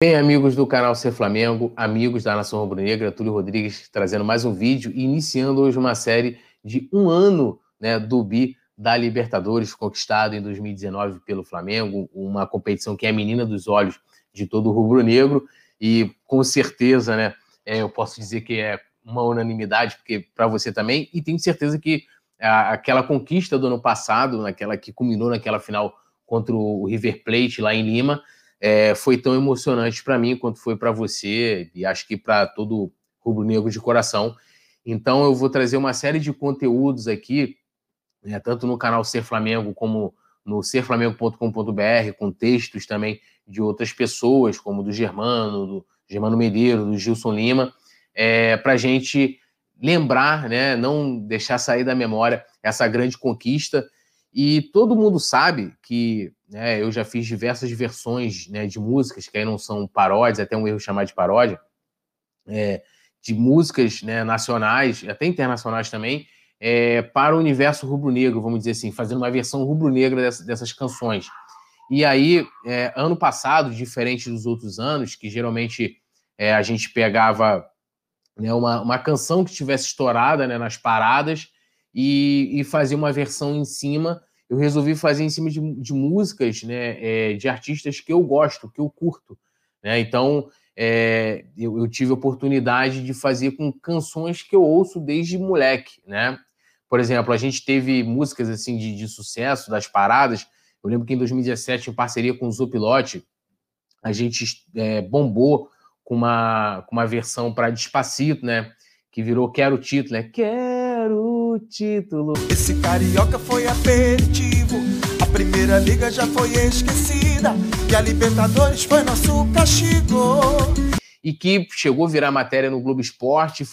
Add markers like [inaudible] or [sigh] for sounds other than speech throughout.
Bem, amigos do canal Ser Flamengo, amigos da Nação Rubro-Negra, Túlio Rodrigues trazendo mais um vídeo e iniciando hoje uma série de um ano né, do bi da Libertadores, conquistado em 2019 pelo Flamengo, uma competição que é a menina dos olhos de todo o rubro-negro e com certeza, né, é, eu posso dizer que é uma unanimidade, porque para você também, e tenho certeza que a, aquela conquista do ano passado, naquela que culminou naquela final contra o River Plate lá em Lima, é, foi tão emocionante para mim quanto foi para você e acho que para todo rubro-negro de coração. Então eu vou trazer uma série de conteúdos aqui, né, tanto no canal Ser Flamengo como no serflamengo.com.br, com textos também de outras pessoas, como do Germano, do Germano Medeiro, do Gilson Lima, é, para a gente lembrar, né, não deixar sair da memória essa grande conquista. E todo mundo sabe que né, eu já fiz diversas versões né, de músicas, que aí não são paródias, até um erro chamar de paródia, é, de músicas né, nacionais, até internacionais também, é, para o universo rubro-negro, vamos dizer assim, fazendo uma versão rubro-negra dessas, dessas, canções. E aí, é, ano passado, diferente dos outros anos, que geralmente é, a gente pegava né, uma, uma canção que tivesse estourada né, nas paradas e, e fazia uma versão em cima eu resolvi fazer em cima de, de músicas, né, é, de artistas que eu gosto, que eu curto. Né? Então, é, eu, eu, tive a oportunidade de fazer com canções que eu ouço desde moleque, né? Por exemplo, a gente teve músicas assim de, de sucesso das paradas. Eu lembro que em 2017, em parceria com o Zopilote, a gente é, bombou com uma, com uma versão para Despacito, né? Que virou Quero o Título, né? Quero título. Esse carioca foi aperitivo. A primeira liga já foi esquecida. E a Libertadores foi nosso castigo. E que chegou a virar matéria no Globo Esporte.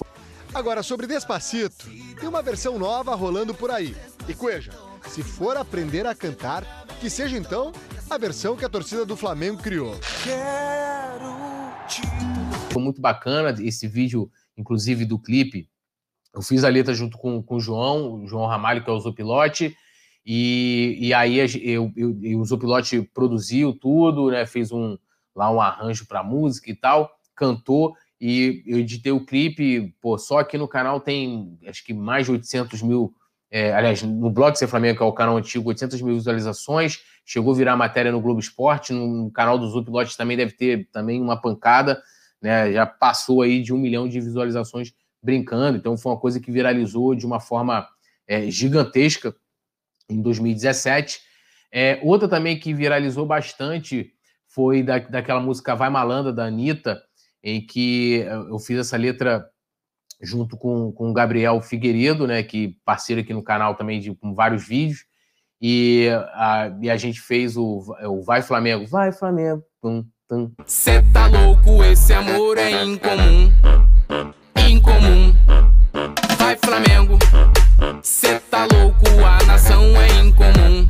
Agora, sobre Despacito, tem uma versão nova rolando por aí. E Cueja, se for aprender a cantar, que seja então a versão que a torcida do Flamengo criou. Quero título. Foi muito bacana esse vídeo, inclusive do clipe, eu fiz a letra junto com, com o João, o João Ramalho, que é o Zopilote, e, e aí eu, eu, eu, o Zopilote produziu tudo, né? Fez um, lá um arranjo para música e tal, cantou, e eu editei o clipe, pô, só aqui no canal tem acho que mais de 800 mil, é, aliás, no blog Ser Flamengo, que é o canal antigo, 800 mil visualizações, chegou a virar matéria no Globo Esporte, no canal do Zopilote também deve ter também uma pancada, né? Já passou aí de um milhão de visualizações brincando. Então, foi uma coisa que viralizou de uma forma é, gigantesca em 2017. É, outra também que viralizou bastante foi da, daquela música Vai Malanda, da Anitta, em que eu fiz essa letra junto com, com o Gabriel Figueiredo, né, que parceiro aqui no canal também de, com vários vídeos, e a, e a gente fez o, o Vai Flamengo, Vai Flamengo. Cê tá louco, esse amor é incomum incomum. Vai Flamengo, cê tá louco, a nação é incomum.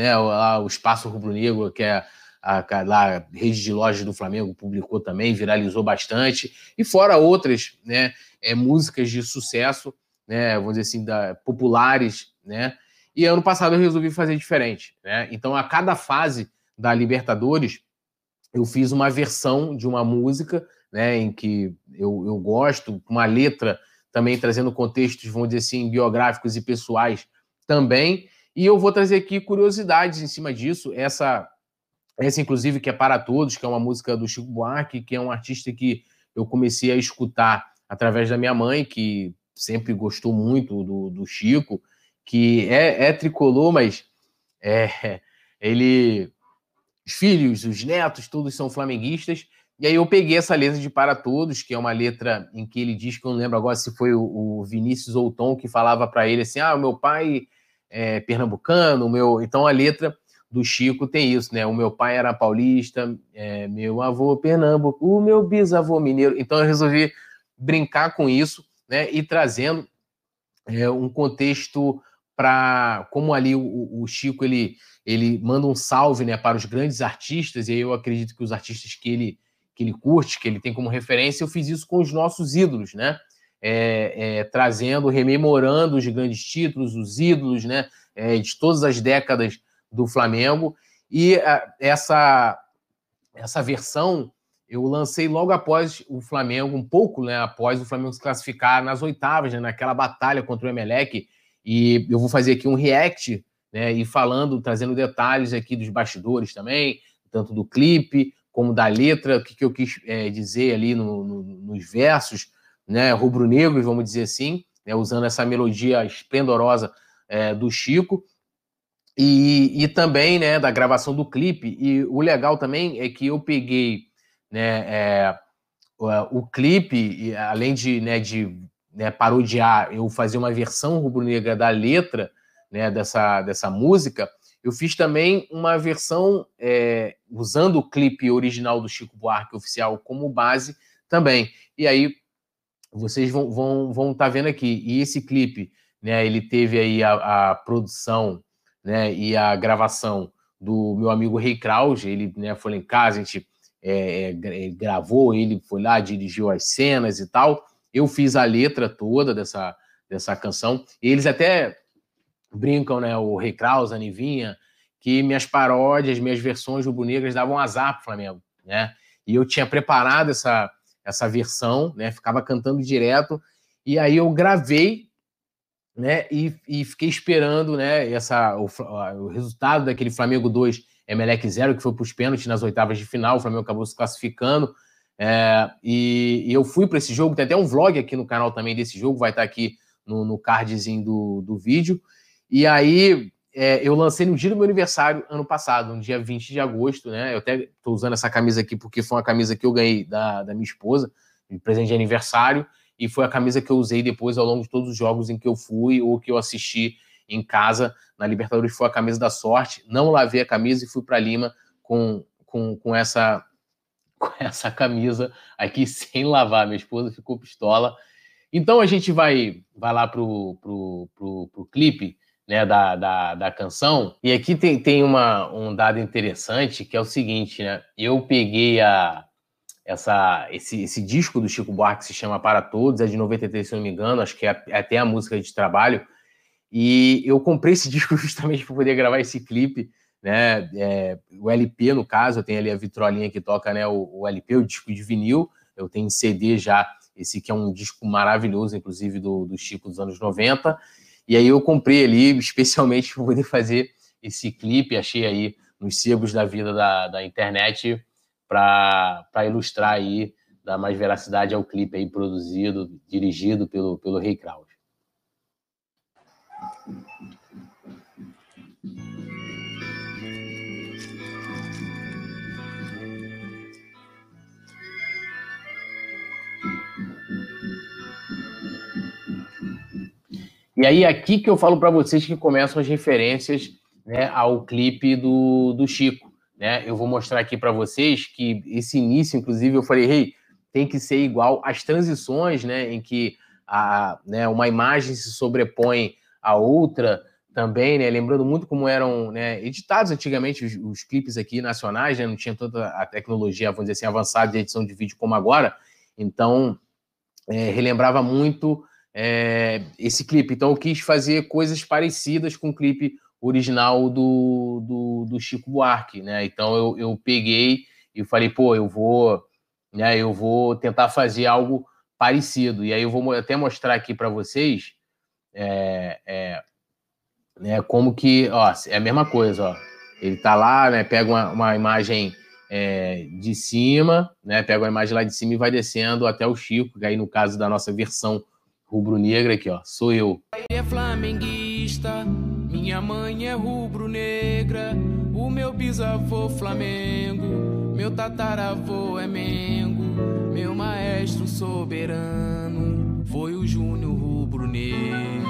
É, o, o Espaço Rubro-Negro, que é a, a, a rede de lojas do Flamengo, publicou também, viralizou bastante. E fora outras, né, é, músicas de sucesso, né, vamos dizer assim, da, populares, né, e ano passado eu resolvi fazer diferente, né? Então, a cada fase da Libertadores, eu fiz uma versão de uma música né, em que eu, eu gosto, uma letra também trazendo contextos, vamos dizer assim, biográficos e pessoais também. E eu vou trazer aqui curiosidades em cima disso. Essa, essa inclusive, que é para todos, que é uma música do Chico Buarque, que é um artista que eu comecei a escutar através da minha mãe, que sempre gostou muito do, do Chico, que é, é tricolor, mas é, [laughs] ele, os filhos, os netos, todos são flamenguistas. E aí eu peguei essa letra de Para Todos, que é uma letra em que ele diz que eu não lembro agora se foi o, o Vinícius ou o Tom que falava para ele assim: ah, o meu pai é pernambucano, meu. Então a letra do Chico tem isso, né? O meu pai era paulista, é, meu avô pernambuco, o meu bisavô mineiro. Então eu resolvi brincar com isso, né? E trazendo é, um contexto para como ali o, o, Chico ele ele manda um salve, né, para os grandes artistas e eu acredito que os artistas que ele que ele curte, que ele tem como referência, eu fiz isso com os nossos ídolos, né? É, é, trazendo, rememorando os grandes títulos, os ídolos, né? É, de todas as décadas do Flamengo. E a, essa, essa versão eu lancei logo após o Flamengo, um pouco né, após o Flamengo se classificar nas oitavas, né, naquela batalha contra o Emelec. E eu vou fazer aqui um react, né, e falando, trazendo detalhes aqui dos bastidores também, tanto do clipe como da letra, o que, que eu quis é, dizer ali no, no, nos versos, né, rubro-negros, vamos dizer assim, né, usando essa melodia esplendorosa é, do Chico. E, e também né, da gravação do clipe. E o legal também é que eu peguei né, é, o, clipe, além de, né, de né, parodiar, eu fazer uma versão rubro-negra da letra né, dessa, dessa música, eu fiz também uma versão é, usando o clipe original do Chico Buarque oficial como base também. E aí vocês vão estar vão, vão tá vendo aqui. E esse clipe, né, ele teve aí a, a produção né, e a gravação do meu amigo Rei Kraus, ele né, foi lá em casa, a gente é, é, gravou, ele foi lá, dirigiu as cenas e tal. Eu fiz a letra toda dessa, dessa canção. E eles até brincam, né, o Rei Kraus, a Nivinha, que minhas paródias, minhas versões rubro-negras davam azar pro Flamengo, né? E eu tinha preparado essa, essa versão, né? Ficava cantando direto. E aí eu gravei né? E, e fiquei esperando, né? Essa, o, o resultado daquele Flamengo 2, Emelec 0, que foi para os pênaltis nas oitavas de final. O Flamengo acabou se classificando. É, e, e, eu fui para esse jogo. Tem até um vlog aqui no canal também desse jogo, vai estar tá aqui no, no cardzinho do, do vídeo. E aí é, eu lancei no dia do meu aniversário, ano passado, no dia 20 de agosto, né? Eu até estou usando essa camisa aqui porque foi uma camisa que eu ganhei da, da minha esposa, de presente de aniversário e foi a camisa que eu usei depois ao longo de todos os jogos em que eu fui ou que eu assisti em casa na Libertadores foi a camisa da sorte. Não lavei a camisa e fui para Lima com, com, com, essa [laughs] com essa camisa aqui [laughs] sem lavar. Minha esposa ficou pistola. Então a gente vai vai lá pro, pro, pro, pro clipe né, da, da, da canção. E aqui tem, tem uma, um dado interessante que é o seguinte, né? Eu peguei a, essa, esse, esse disco do Chico Buarque se chama Para Todos, é de 93, se não me engano, acho que é, é até a música de trabalho. E eu comprei esse [laughs] disco justamente para poder gravar esse clipe, né? É, o LP, no caso, eu tenho ali a vitrolinha que toca né, o, o, LP, o disco de vinil. Eu tenho CD já, esse que é um disco maravilhoso, inclusive do, do Chico dos anos 90. E aí eu comprei ali, [laughs] especialmente para poder fazer esse clipe. Achei aí nos sebos da vida da, da internet para ilustrar aí, dar mais veracidade ao clipe aí produzido, dirigido pelo, pelo Rei Kraus. E aí, aqui que eu falo para vocês que começam as referências né, ao clipe do, do Chico né? Eu vou mostrar aqui para vocês que esse início, inclusive, eu falei, hey, tem que ser igual às transições, né? Em que a, né, uma imagem se sobrepõe à outra também, né? Lembrando muito como eram né, editados antigamente os, os clipes aqui nacionais, né? Não tinha toda a tecnologia, vamos dizer assim, avançada de edição de vídeo como agora. Então, é, relembrava muito é, esse clipe. Então, eu quis fazer coisas parecidas com o clipe original do, do, do Chico Buarque, né? Então eu, eu peguei e falei, pô, eu vou, né? Eu vou tentar fazer algo parecido. E aí eu vou até mostrar aqui para vocês, é, é, né? Como que, ó, é a mesma coisa, ó. Ele tá lá, né? Pega uma, uma imagem é, de cima, né? Pega uma imagem lá de cima e vai descendo até o Chico, que aí no caso da nossa versão rubro-negra aqui, ó, sou eu. É flamenguista, minha mãe é rubro-negra, o meu bisavô Flamengo, meu tataravô é Mengo, meu maestro soberano foi o Júnior rubro-negro.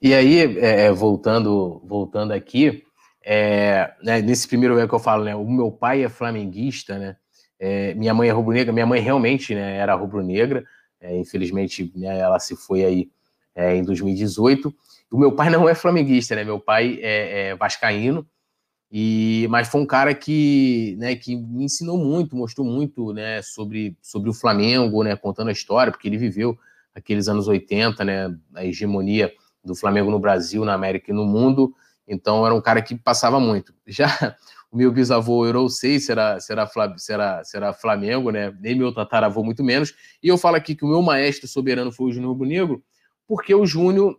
E aí, é, é, voltando, voltando aqui, é, né, nesse primeiro momento que eu falo, né, o meu pai é flamenguista, né? É, minha mãe é rubro-negra, minha mãe realmente né, era rubro-negra, é, infelizmente né, ela se foi aí é, em 2018. O meu pai [laughs] não é flamenguista, né? Meu pai é, é, vascaíno, e mas foi um cara que, né, que me ensinou muito, mostrou muito, né, sobre, sobre o Flamengo, né, contando a história, porque ele viveu aqueles anos 80, né, a hegemonia do Flamengo no Brasil, na América e no mundo. Então era um cara que passava muito. Já o meu bisavô, eu não sei se era, se era, se era, se era Flamengo, né? Nem meu tataravô, muito menos. E eu falo aqui que o meu maestro soberano foi o Júnior Rubro porque o Júnior,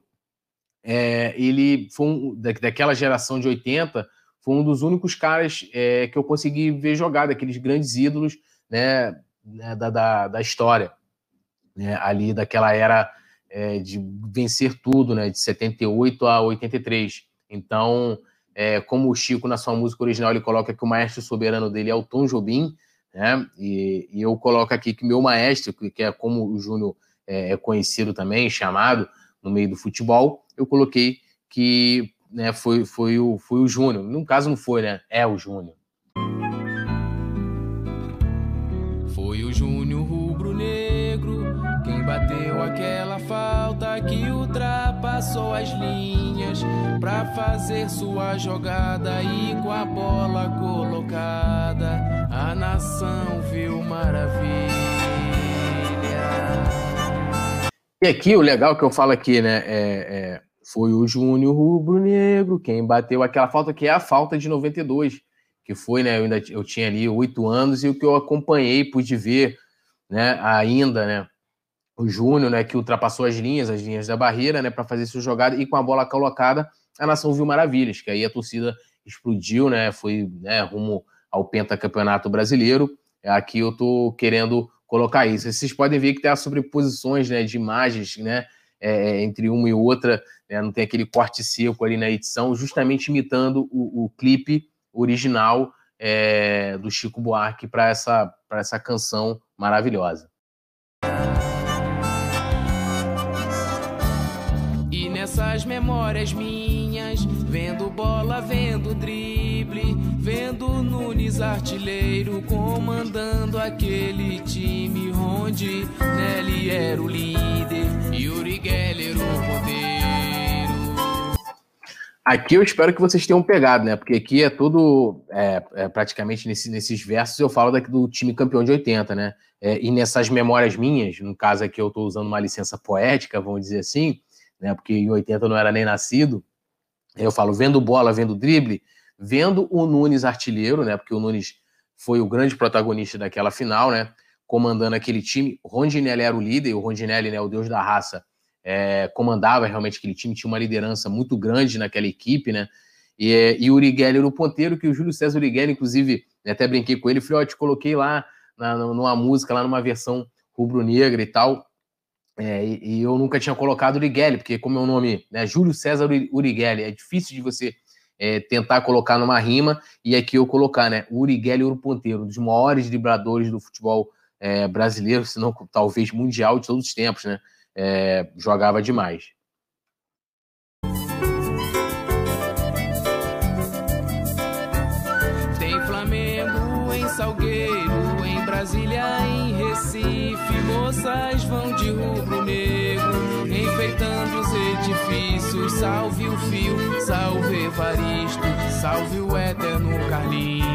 é, ele foi um, da, daquela geração de 80, foi um dos únicos caras é, que eu consegui ver jogar, daqueles grandes ídolos né, né da, da, da, história, né, ali daquela era é, de vencer tudo, né, de 78 a 83. Então, é, como o Chico, na sua música original, ele coloca que o maestro soberano dele é o Tom Jobim, né? E, e eu coloco aqui que meu maestro, que é como o Júnior é, é conhecido também, chamado no meio do futebol, eu coloquei que né, foi, foi o, foi o Júnior. No caso, não foi, né? É o Júnior. Foi o Júnior rubro-negro quem bateu aquela que ultrapassou as linhas pra fazer sua jogada e com a bola colocada a nação viu maravilha. E aqui o legal que eu falo aqui, né? É, é, foi o Júnior Rubro Negro quem bateu aquela falta que é a falta de 92, que foi, né? Eu ainda eu tinha ali oito anos e o que eu acompanhei, pude ver, né? Ainda, né? O Júnior, né? Que ultrapassou as linhas, as linhas da barreira, né? Para fazer sua jogada e com a bola colocada, a nação viu maravilhas, que aí a torcida explodiu, né? Foi né, rumo ao pentacampeonato brasileiro. Aqui eu tô querendo colocar isso. Vocês podem ver que tem as sobreposições, né? De imagens, né? É, é, entre uma e outra, né? não tem aquele corte seco ali na edição, justamente imitando o, o clipe original é, do Chico Buarque para essa, essa canção maravilhosa. Nessas memórias minhas, vendo bola, vendo drible, vendo Nunes artilheiro comandando aquele time onde Nelly era o líder e Uri Geller o ponteiro. Aqui eu espero que vocês tenham pegado, né? Porque aqui é tudo, é, é praticamente nesse, nesses versos eu falo daqui do time campeão de 80, né? É, e nessas memórias minhas, no caso aqui eu estou usando uma licença poética, vamos dizer assim, né? Porque em 80 eu não era nem nascido. Eu falo vendo bola, vendo drible, vendo o Nunes artilheiro, né? Porque o Nunes foi o grande protagonista daquela final, né? Comandando aquele time. Rondinelli era o líder, o Rondinelli, né, o deus da raça, é, comandava realmente aquele time, tinha uma liderança muito grande naquela equipe, né? E, e o Uri Geller, o ponteiro, que o Júlio César Uri Geller, inclusive, né, até brinquei com ele, falei, ó, te coloquei lá na, numa música, lá numa versão rubro-negra e tal. É, e, e, eu nunca tinha colocado Uri Geller, porque como é o nome, né, Júlio César Uri Geller, é difícil de você é, tentar colocar numa rima, e aqui eu colocar, né? Uri Geller Ponteiro, um dos maiores dribladores do futebol é, brasileiro, se não talvez mundial de todos os tempos, né? É, jogava demais. Moças vão de rubro-negro, enfeitando os edifícios. Salve o fio, salve Evaristo, salve o eterno Carlinhos.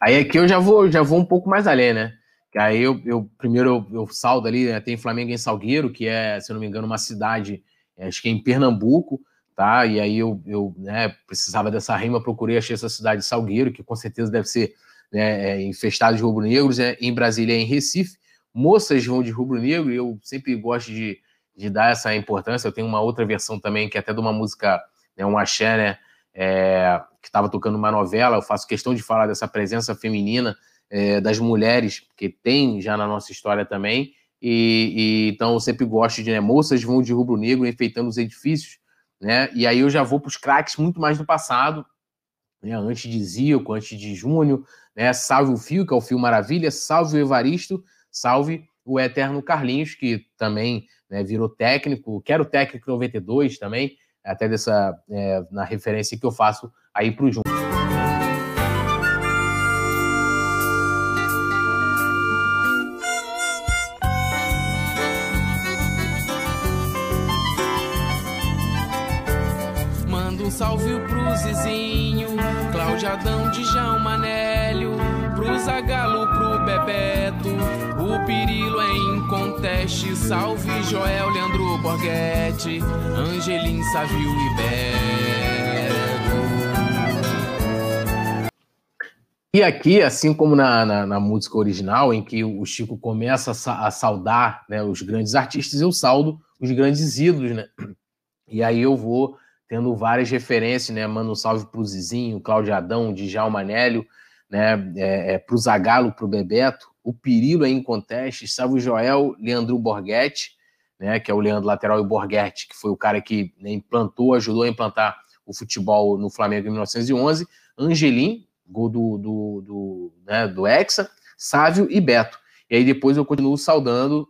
Aí aqui eu já vou, já vou um pouco mais além, né? Aí eu, eu primeiro eu, eu saldo ali, né? tem Flamengo em Salgueiro, que é, se eu não me engano, uma cidade, é, acho que é em Pernambuco, tá? E aí eu, eu né, precisava dessa rima, procurei, achei essa cidade de Salgueiro, que com certeza deve ser né, é, infestado de rubro-negros, né? em Brasília, em Recife. Moças vão de rubro-negro, e eu sempre gosto de, de dar essa importância. Eu tenho uma outra versão também, que é até de uma música, né, um axé, né? É, que estava tocando uma novela. Eu faço questão de falar dessa presença feminina é, das mulheres, que tem já na nossa história também. E, e então eu sempre gosto de né, moças vão de rubro-negro enfeitando os edifícios, né? E aí eu já vou para os craques muito mais do passado, né? Antes de Zico, antes de Júnior, né? Salve o Fio, que é o Fio Maravilha, salve o Evaristo, salve o Eterno Carlinhos, que também né, virou técnico, quero técnico 92 também, até dessa, é, na referência que eu faço aí para o Júnior. Adão, Djalma Nélio, pro Zagalo, pro Bebeto, o Pirilo é inconteste, salve Joel, Leandro Borghetti, Angelim, Savio e Beto. E aqui, assim como na, na, na, música original, em que o Chico começa a, a saudar né, os grandes artistas, eu saldo os grandes ídolos, né? E aí eu vou tendo várias referências, né? Mando um salve pro Zizinho, Cláudio Adão, Djalma Anélio, né? É, é, pro Zagalo, pro Bebeto, o Pirilo aí em conteste, salve o Joel, Leandro Borghetti, né? Que é o Leandro Lateral e o Borghetti, que foi o cara que né, implantou, ajudou a implantar o futebol no Flamengo em 1911, Angelim, gol do, do, do, né, do Hexa, Sávio e Beto. E aí depois eu continuo saudando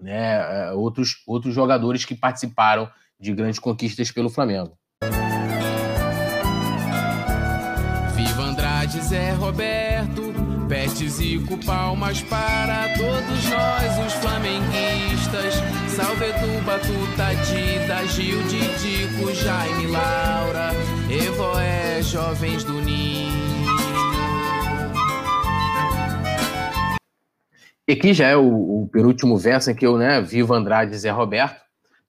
né, é, outros, outros jogadores que participaram de grandes conquistas pelo Flamengo. Viva Andrade, Zé Roberto, Pet Zico, palmas para todos nós, os flamenguistas. Salve Edu, Batuta, Dida, Gil, Didico, Jaime, Laura, Evoé, Jovens do Ninho. E aqui já é o, o penúltimo verso em que eu, né, vivo Andrade Zé Roberto.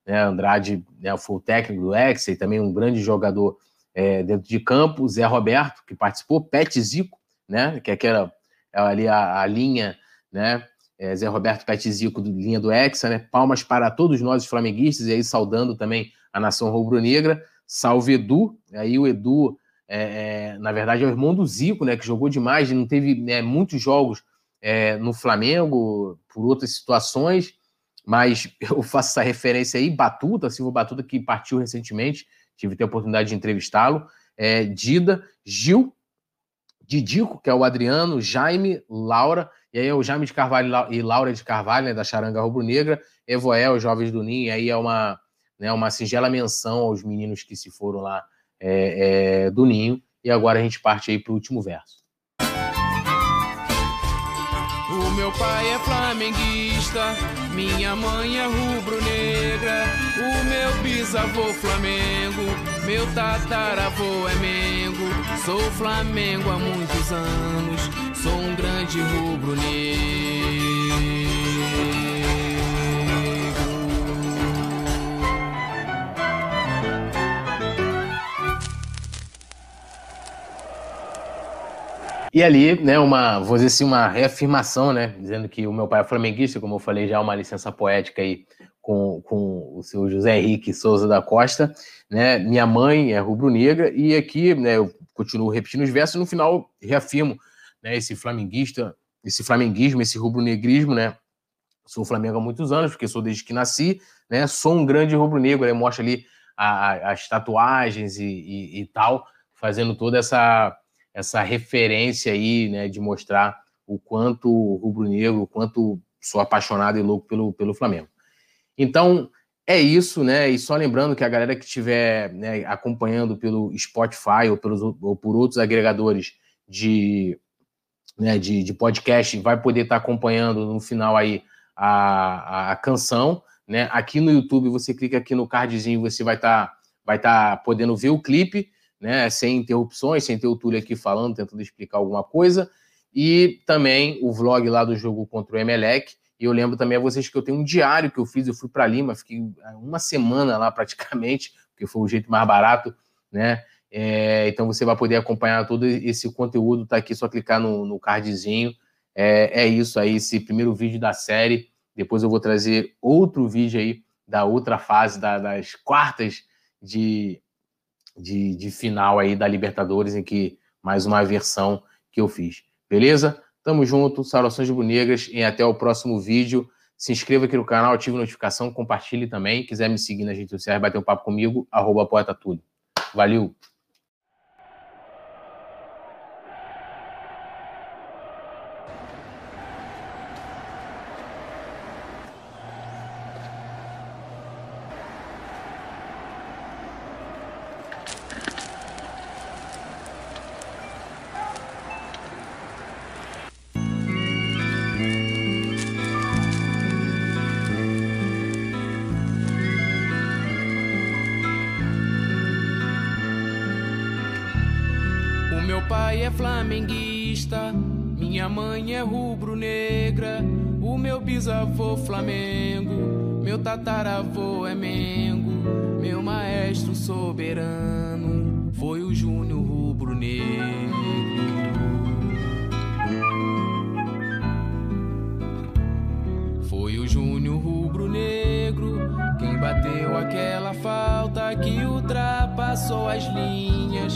Né, Andrade né, foi o técnico do Ex e também um grande jogador é, dentro de campo. Zé Roberto, que participou, Pet Zico, né, que é aquela é ali a, a linha, né, é, Zé Roberto Pet Zico, do, linha do Hexa, né, palmas para todos nós os flamenguistas, e aí saudando também a nação rubro-negra. Salve Edu, aí o Edu, é, é, na verdade, é o irmão do Zico, né, que jogou demais, não teve né, muitos jogos é, no Flamengo por outras situações, mas [laughs] eu faço essa referência aí, Batuta, Silvio Batuta, que partiu recentemente, tive a oportunidade de entrevistá-lo, é, Dida, Gil, Didico, que é o Adriano, Jaime, Laura, e aí é o Jaime de Carvalho e Laura de Carvalho, né, da Charanga Rubro-Negra, Evoel, Jovens do Ninho, e aí é uma, né, uma singela menção aos meninos que se foram lá é, é, do Ninho, e agora a gente parte aí para o último verso. O meu pai é flamenguista, minha mãe é rubro-negra. O meu bisavô Flamengo, meu tataravô é Mengo. Sou Flamengo há muitos anos, sou um grande rubro-negro. E ali, né, uma, vou dizer assim, uma reafirmação, né, dizendo que o meu pai é flamenguista, como eu falei já, uma licença poética aí com, com o seu José Henrique Souza da Costa, né, minha mãe é rubro-negra, e aqui, né, eu continuo repetindo os versos, no final reafirmo, né, esse flamenguista, esse flamenguismo, esse rubro-negrismo, né, sou Flamengo há muitos anos, porque sou desde que nasci, né, sou um grande rubro-negro, né, mostra ali a, a, as tatuagens e, e, e tal, fazendo toda essa essa referência aí, né, de mostrar o quanto rubro-negro, o quanto sou apaixonado e louco pelo, pelo Flamengo. Então, é isso, né? E só lembrando que a galera que estiver né, acompanhando pelo Spotify ou, pelos, ou por outros agregadores de, né, de, de podcast vai poder estar acompanhando no final aí a, a canção, né? Aqui no YouTube, você clica aqui no cardzinho, você vai estar vai estar podendo ver o clipe né, sem interrupções, sem ter o Túlio aqui falando, tentando explicar alguma coisa, e também o vlog lá do jogo contra o Emelec, e eu lembro também a vocês que eu tenho um diário que eu fiz, eu fui para Lima, fiquei uma semana lá praticamente, [laughs] porque foi o jeito mais barato, né, é, então você vai poder acompanhar todo esse conteúdo, tá aqui, só clicar no, no cardzinho, é, é isso aí, esse primeiro vídeo da série, depois eu vou trazer outro vídeo aí da outra fase, da, das quartas de, de, de final aí da Libertadores, em que mais uma versão que eu fiz. Beleza? Tamo junto, saudações rubro-negras e até o próximo vídeo. Se inscreva aqui no canal, ative a notificação, compartilhe também. Quiser me seguir nas redes sociais, bater um papo comigo, arroba poeta tudo. Valeu! Bisavô Flamengo, meu tataravô é Mengo, meu maestro soberano foi o Júnior Rubro-Negro. Foi o Júnior Rubro-Negro quem bateu aquela falta que ultrapassou as linhas,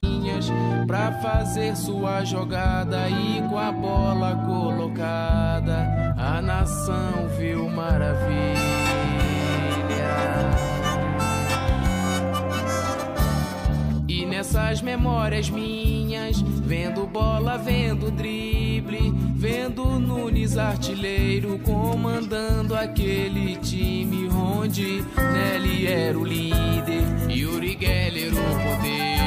para fazer sua jogada e com a bola colocada a nação viu maravilha. E nessas memórias minhas, vendo bola, vendo drible, vendo Nunes artilheiro comandando aquele time onde Nelly era o líder e Uri Geller o podeiro.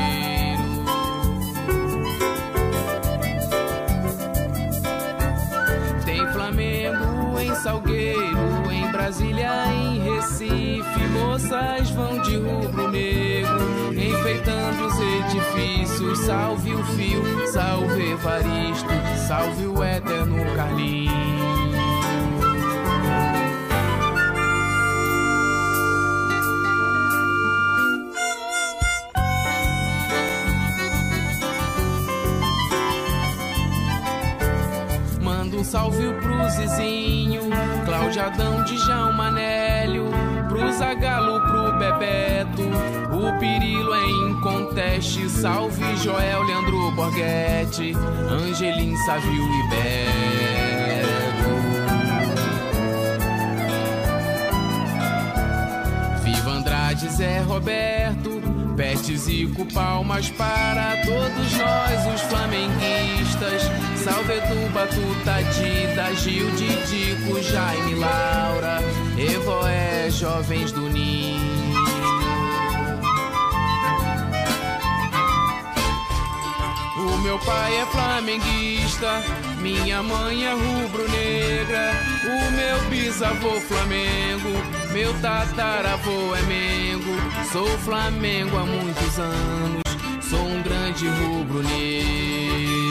Salgueiro, em Brasília, em Recife, moças vão de rubro-negro, enfeitando os edifícios. Salve o fio, salve Evaristo, salve o eterno Carlinhos. Salve pro Zizinho, Claudiadão de João Manélio, Zagalo, pro Bebeto, o Pirilo é em conteste, salve Joel, Leandro Borghetti, Angelim, Savio e. Viva Andrade, Zé Roberto, Pet Zico, palmas para todos nós, os flamenguistas. Salve Edu, Batuta, Dida, Gil, Didico, Jaime, Laura, Evoé, jovens do Ninho. Meu pai é flamenguista, minha mãe é rubro-negra, o meu bisavô Flamengo, meu tataravô é Mengo. Sou Flamengo há muitos anos, sou um grande rubro-negro.